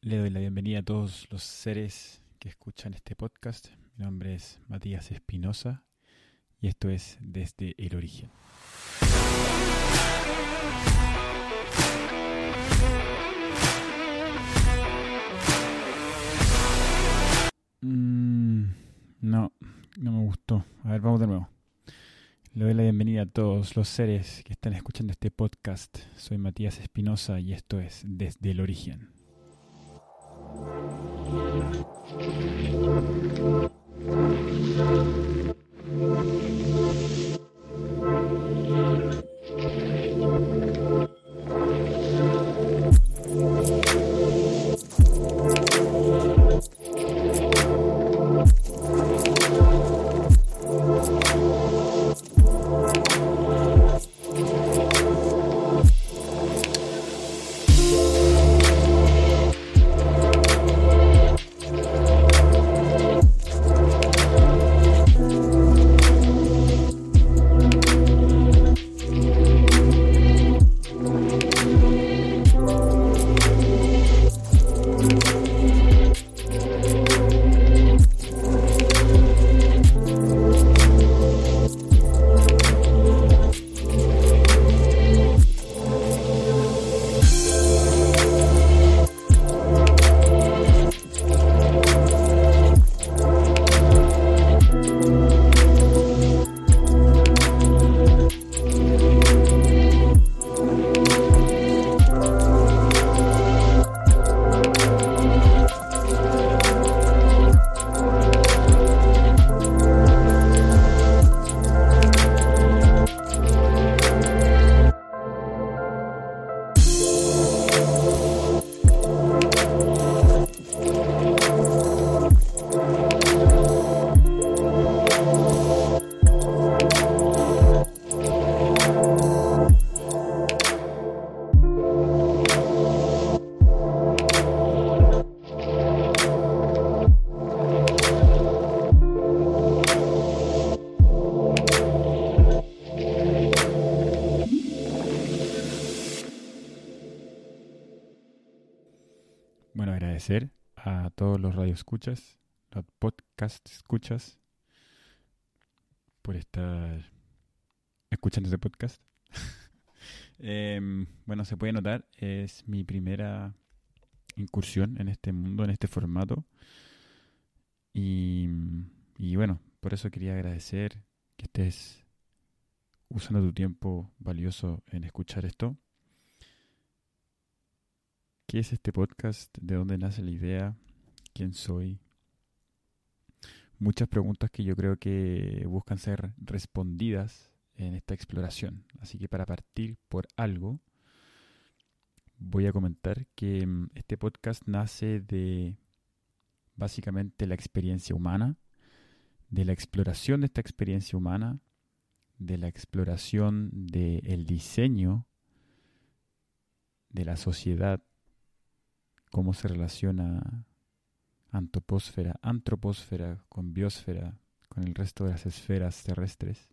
Le doy la bienvenida a todos los seres que escuchan este podcast. Mi nombre es Matías Espinosa y esto es Desde el Origen. Mm, no, no me gustó. A ver, vamos de nuevo. Le doy la bienvenida a todos los seres que están escuchando este podcast. Soy Matías Espinosa y esto es Desde el Origen. Thank you. Radioescuchas, los podcast escuchas, por estar escuchando este podcast. Em, bueno, se puede notar, es mi primera incursión en este mundo, en este formato. Y, y bueno, por eso quería agradecer que estés usando tu tiempo valioso en escuchar esto. ¿Qué es este podcast? ¿De dónde nace la idea? ¿Quién soy? Muchas preguntas que yo creo que buscan ser respondidas en esta exploración. Así que para partir por algo, voy a comentar que mm, este podcast nace de básicamente la experiencia humana, de la exploración de esta experiencia humana, de la exploración del diseño de la sociedad, cómo se relaciona antroposfera, antroposfera con biosfera, con el resto de las esferas terrestres.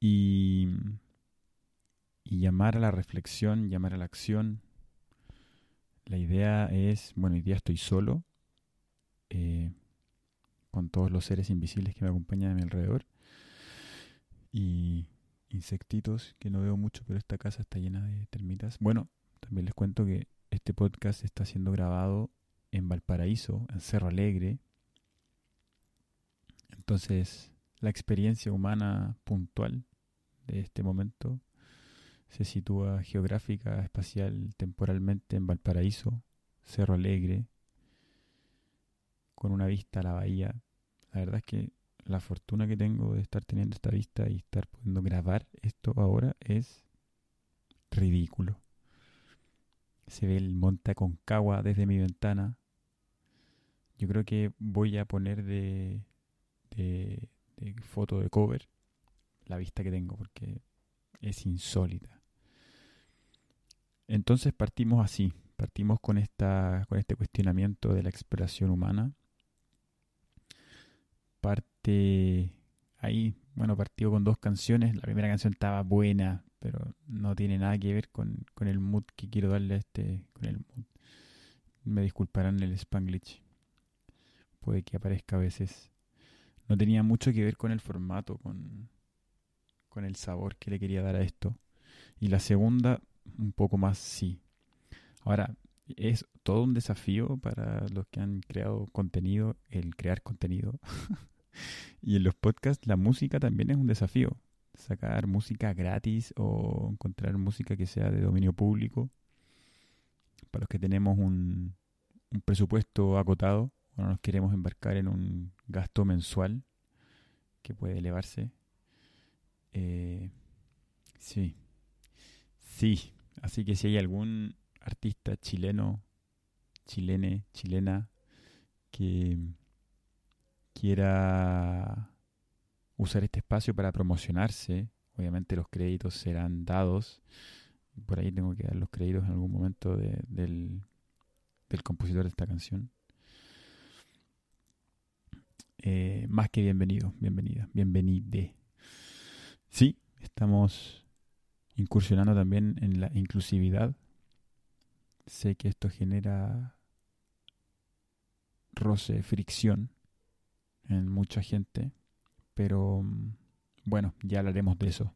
Y, y llamar a la reflexión, llamar a la acción. La idea es, bueno, hoy día estoy solo, eh, con todos los seres invisibles que me acompañan a mi alrededor. Y insectitos que no veo mucho, pero esta casa está llena de termitas. Bueno, también les cuento que este podcast está siendo grabado en Valparaíso, en Cerro Alegre. Entonces, la experiencia humana puntual de este momento se sitúa geográfica, espacial, temporalmente en Valparaíso, Cerro Alegre, con una vista a la bahía. La verdad es que la fortuna que tengo de estar teniendo esta vista y estar pudiendo grabar esto ahora es ridículo. Se ve el monte Aconcagua desde mi ventana. Yo creo que voy a poner de, de, foto de cover la vista que tengo porque es insólita. Entonces partimos así, partimos con esta con este cuestionamiento de la exploración humana. Parte ahí, bueno, partió con dos canciones. La primera canción estaba buena, pero no tiene nada que ver con, con el mood que quiero darle a este, con el mood. Me disculparán el Spanglish. Puede que aparezca a veces. No tenía mucho que ver con el formato, con, con el sabor que le quería dar a esto. Y la segunda, un poco más sí. Ahora, es todo un desafío para los que han creado contenido, el crear contenido. y en los podcasts la música también es un desafío. Sacar música gratis o encontrar música que sea de dominio público. Para los que tenemos un, un presupuesto acotado o no nos queremos embarcar en un gasto mensual que puede elevarse. Eh, sí, sí. Así que si hay algún artista chileno, chilene, chilena, que quiera usar este espacio para promocionarse, obviamente los créditos serán dados. Por ahí tengo que dar los créditos en algún momento del, del compositor de esta canción. Eh, más que bienvenido, bienvenida, bienvenide. Sí, estamos incursionando también en la inclusividad Sé que esto genera roce, fricción en mucha gente, pero mm, bueno, ya hablaremos de eso.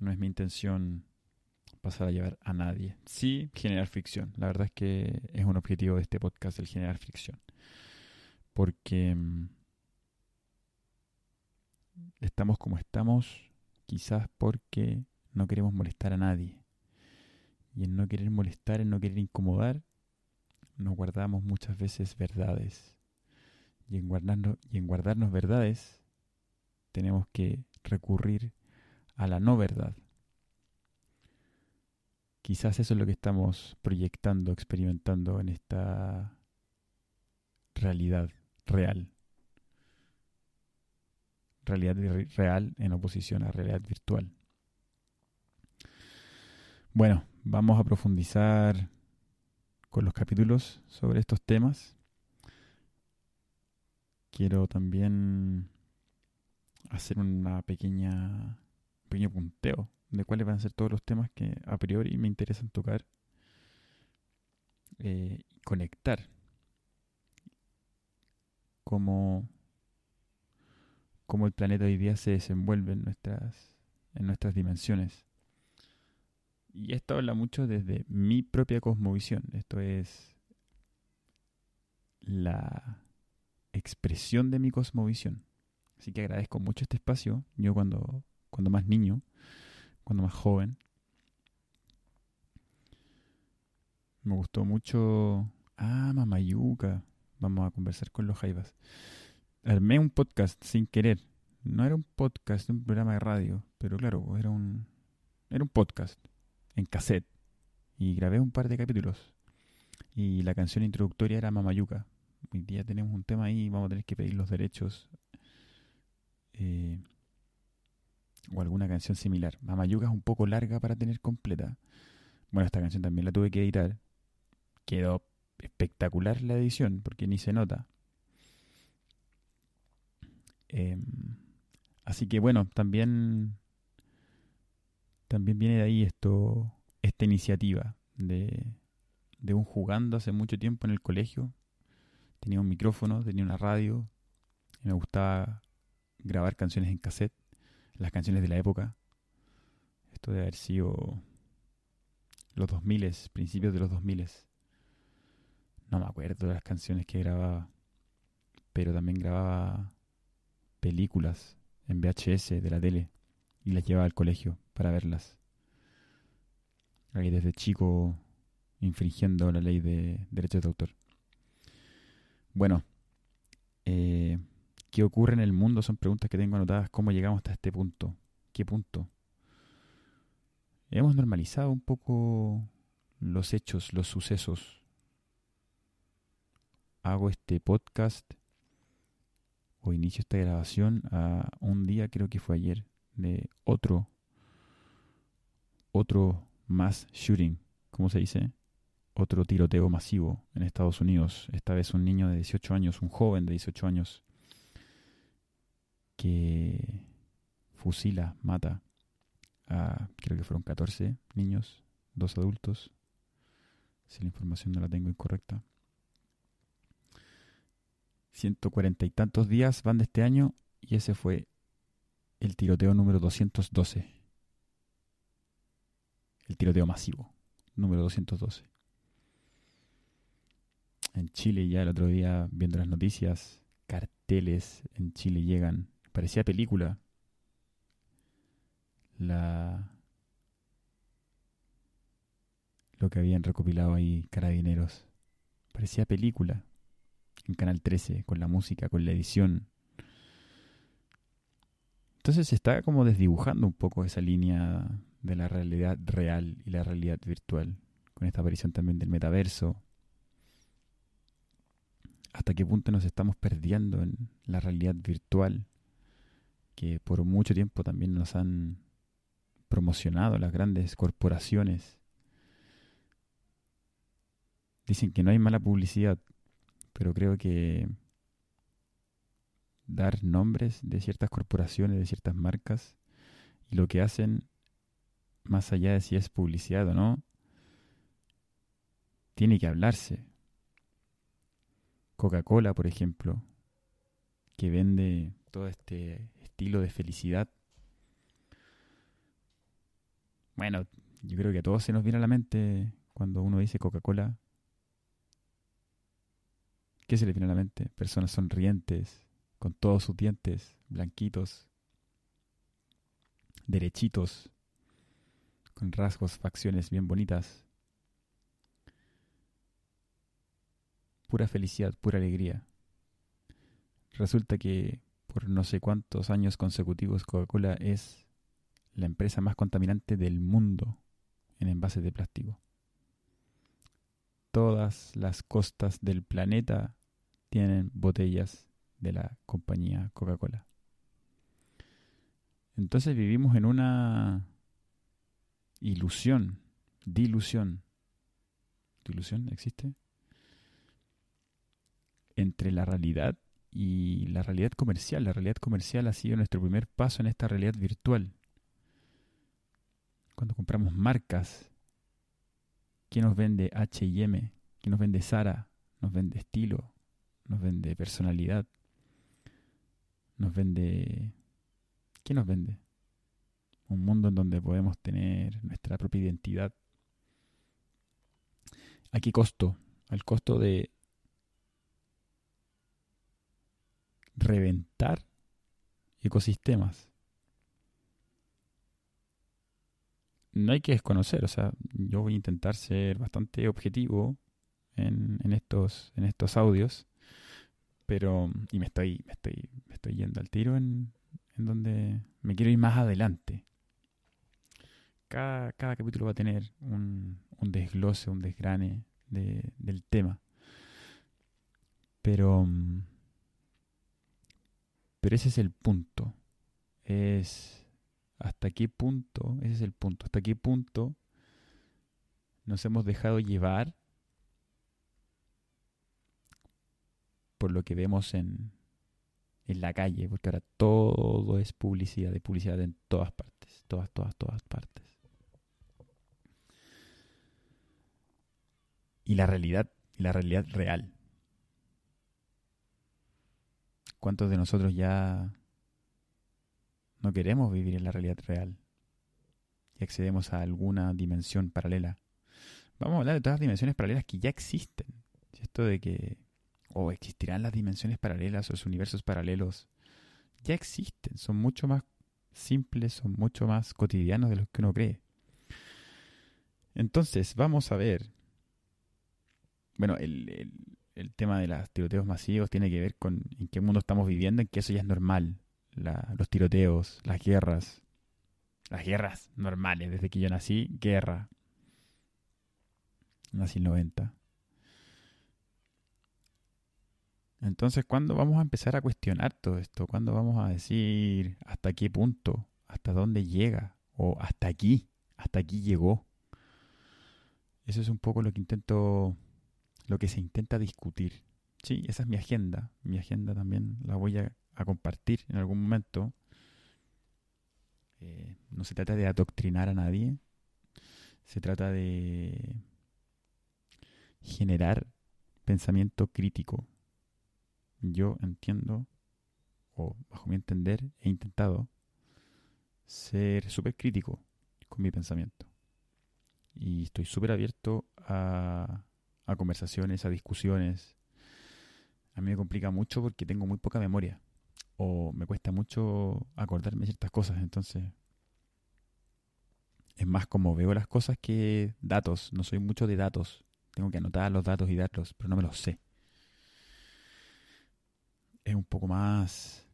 No es mi intención pasar a llevar a nadie. Sí, generar fricción. La verdad es que es un objetivo de este podcast el generar fricción. Porque mm, estamos como estamos, quizás porque no queremos molestar a nadie y en no querer molestar, en no querer incomodar, nos guardamos muchas veces verdades. Y en guardarnos, y en guardarnos verdades, tenemos que recurrir a la no verdad. Quizás eso es lo que estamos proyectando, experimentando en esta realidad real. Realidad real en oposición a realidad virtual. Bueno, Vamos a profundizar con los capítulos sobre estos temas. Quiero también hacer una pequeña un pequeño punteo de cuáles van a ser todos los temas que a priori me interesan tocar eh, conectar cómo, cómo el planeta hoy día se desenvuelve en nuestras, en nuestras dimensiones y esto habla mucho desde mi propia cosmovisión. Esto es la expresión de mi cosmovisión. Así que agradezco mucho este espacio. Yo cuando, cuando más niño, cuando más joven, me gustó mucho... Ah, Mamayuca. Vamos a conversar con los Jaivas. Armé un podcast sin querer. No era un podcast, un programa de radio, pero claro, era un, era un podcast en cassette y grabé un par de capítulos. Y la canción introductoria era Mamayuca. Hoy día tenemos un tema ahí, vamos a tener que pedir los derechos. Eh, o alguna canción similar. Mamayuca es un poco larga para tener completa. Bueno, esta canción también la tuve que editar. Quedó espectacular la edición porque ni se nota. Em, así que bueno, también también viene de ahí esto, esta iniciativa de, de un jugando hace mucho tiempo en el colegio. Tenía un micrófono, tenía una radio, y me gustaba grabar canciones en cassette, las canciones de la época. Esto debe haber sido los 2000, principios de los 2000. No me acuerdo de las canciones que grababa, pero también grababa películas en VHS de la tele y las llevaba al colegio para verlas. Ahí desde chico infringiendo la ley de derechos de autor. Bueno, eh, ¿qué ocurre en el mundo? Son preguntas que tengo anotadas. ¿Cómo llegamos hasta este punto? ¿Qué punto? Hemos normalizado un poco los hechos, los sucesos. Hago este podcast o inicio esta grabación a un día, creo que fue ayer, de otro, otro mass shooting, ¿cómo se dice? Otro tiroteo masivo en Estados Unidos. Esta vez un niño de 18 años, un joven de 18 años, que fusila, mata a, creo que fueron 14 niños, dos adultos, si la información no la tengo incorrecta. 140 y tantos días van de este año y ese fue el tiroteo número 212. El tiroteo masivo, número 212. En Chile ya el otro día, viendo las noticias, carteles en Chile llegan. Parecía película. La lo que habían recopilado ahí carabineros. Parecía película. En Canal 13, con la música, con la edición. Entonces se está como desdibujando un poco esa línea de la realidad real y la realidad virtual, con esta aparición también del metaverso. ¿Hasta qué punto nos estamos perdiendo en la realidad virtual que por mucho tiempo también nos han promocionado las grandes corporaciones? Dicen que no hay mala publicidad, pero creo que dar nombres de ciertas corporaciones, de ciertas marcas, y lo que hacen, más allá de si es publicidad o no, tiene que hablarse. Coca-Cola, por ejemplo, que vende todo este estilo de felicidad. Bueno, yo creo que a todos se nos viene a la mente cuando uno dice Coca-Cola. ¿Qué se le viene a la mente? Personas sonrientes, con todos sus dientes blanquitos, derechitos, con rasgos, facciones bien bonitas. Pura felicidad, pura alegría. Resulta que por no sé cuántos años consecutivos Coca-Cola es la empresa más contaminante del mundo en envases de plástico. Todas las costas del planeta tienen botellas de la compañía Coca-Cola. Entonces vivimos en una ilusión, dilución. ¿Dilución existe? Entre la realidad y la realidad comercial. La realidad comercial ha sido nuestro primer paso en esta realidad virtual. Cuando compramos marcas, ¿quién nos vende HM? ¿Quién nos vende Sara? Nos vende estilo, nos vende personalidad, nos vende... ¿Qué nos vende? Un mundo en donde podemos tener nuestra propia identidad. ¿A qué costo? Al costo de reventar ecosistemas. No hay que desconocer, o sea, yo voy a intentar ser bastante objetivo en, en estos, en estos audios pero, y me estoy, me estoy, me estoy yendo al tiro en, en donde me quiero ir más adelante. Cada, cada capítulo va a tener un, un desglose, un desgrane de, del tema. Pero, pero ese es el punto. Es hasta qué punto, ese es el punto, hasta qué punto nos hemos dejado llevar por lo que vemos en, en la calle, porque ahora todo es publicidad, de publicidad en todas partes, todas, todas, todas partes. Y la realidad, y la realidad real. ¿Cuántos de nosotros ya no queremos vivir en la realidad real y accedemos a alguna dimensión paralela? Vamos a hablar de todas las dimensiones paralelas que ya existen. Esto de que o existirán las dimensiones paralelas o los universos paralelos, ya existen, son mucho más simples, son mucho más cotidianos de los que uno cree. Entonces, vamos a ver. Bueno, el, tema de los tiroteos masivos tiene que ver con en qué mundo estamos viviendo, en que eso ya es normal. los tiroteos, las guerras. Las guerras normales, desde que yo nací, guerra. Nací en 90. Entonces, ¿cuándo vamos a empezar a cuestionar todo esto? ¿Cuándo vamos a decir hasta qué punto? ¿Hasta dónde llega? ¿O hasta aquí? ¿Hasta aquí llegó? Eso es un poco lo que intento, lo que se intenta discutir. Sí, esa es mi agenda. Mi agenda también la voy a, compartir en algún momento. Eh, no se trata de adoctrinar a nadie, se trata de generar pensamiento crítico. Yo entiendo, o bajo mi entender, he intentado ser súper crítico con mi pensamiento. Y estoy súper abierto a, a conversaciones, a discusiones. A mí me complica mucho porque tengo muy poca memoria o me cuesta mucho acordarme ciertas cosas, entonces es más como veo las cosas que datos, no soy mucho de datos, tengo que anotar los datos y darlos, pero no me los sé. Es un poco más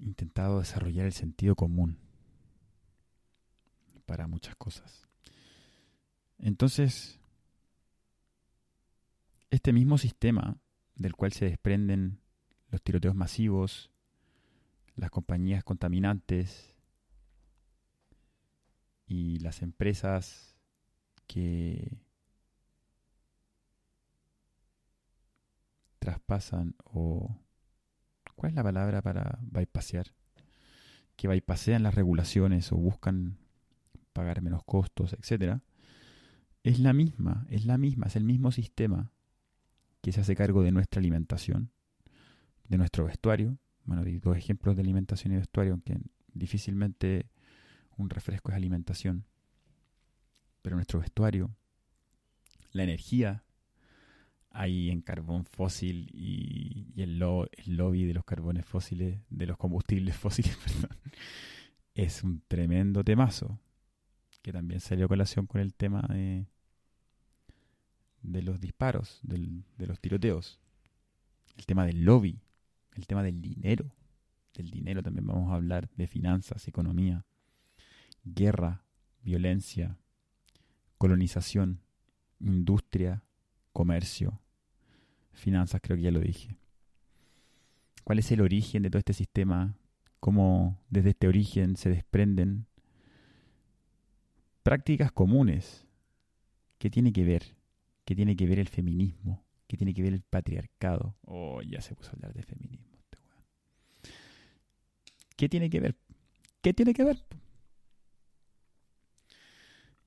intentado desarrollar el sentido común para muchas cosas. Entonces, este mismo sistema del cual se desprenden los tiroteos masivos, las compañías contaminantes y las empresas que traspasan o ¿cuál es la palabra para bypassear? Que bypassean las regulaciones o buscan pagar menos costos, etcétera, es la misma, es la misma, es el mismo sistema que se hace cargo de nuestra alimentación, de nuestro vestuario, bueno, di dos ejemplos de alimentación y vestuario, aunque difícilmente un refresco es alimentación. Pero nuestro vestuario, la energía, ahí en carbón fósil y, el, lobby de los carbones fósiles, de los combustibles fósiles, perdón, es un tremendo temazo, que también salió a colación con el tema de, de los disparos, de los tiroteos, el tema del lobby el tema del dinero. Del dinero también vamos a hablar de finanzas, economía, guerra, violencia, colonización, industria, comercio, finanzas, creo que ya lo dije. ¿Cuál es el origen de todo este sistema? ¿Cómo desde este origen se desprenden prácticas comunes? ¿Qué tiene que ver? ¿Qué tiene que ver el feminismo? ¿Qué tiene que ver el patriarcado? Oh, ya se puso a hablar de feminismo. Este ¿Qué tiene que ver? ¿Qué tiene que ver?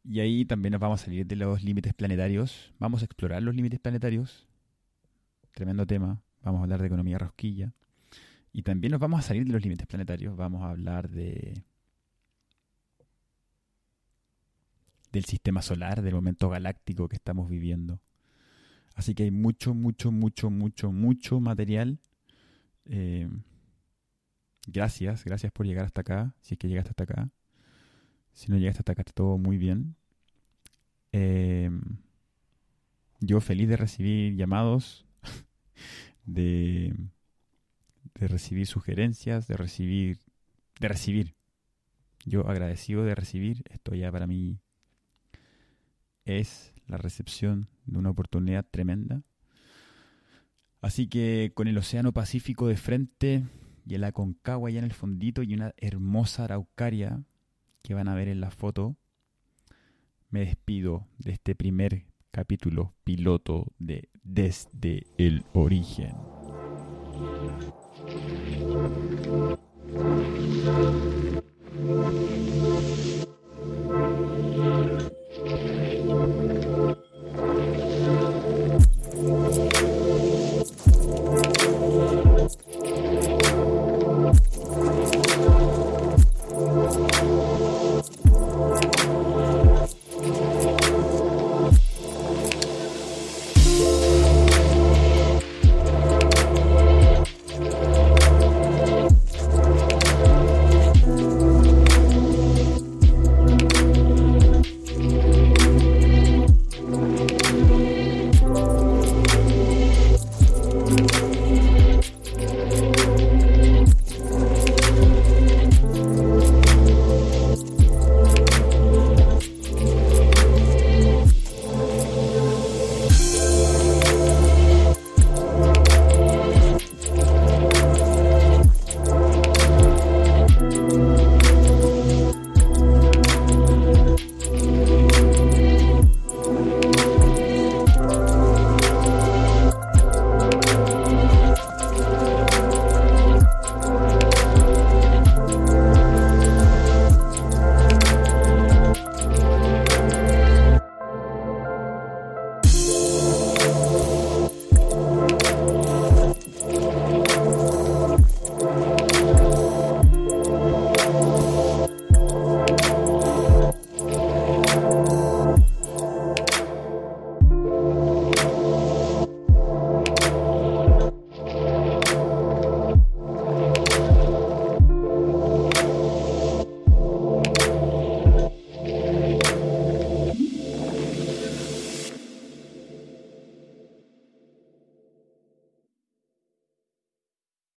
Y ahí también nos vamos a salir de los límites planetarios. Vamos a explorar los límites planetarios. Tremendo tema. Vamos a hablar de economía rosquilla. Y también nos vamos a salir de los límites planetarios. Vamos a hablar de del sistema solar, del momento galáctico que estamos viviendo. Así que hay mucho, mucho, mucho, mucho, mucho material. Eh, gracias, gracias por llegar hasta acá, si es que llegaste hasta acá. Si no llegaste hasta acá, está todo muy bien. Eh, yo feliz de recibir llamados, de, de recibir sugerencias, de recibir, de recibir. Yo agradecido de recibir, esto ya para mí es la recepción de una oportunidad tremenda. Así que con el Océano Pacífico de frente y el Aconcagua allá en el fondito y una hermosa araucaria que van a ver en la foto, me despido de este primer capítulo piloto de Desde el Origen.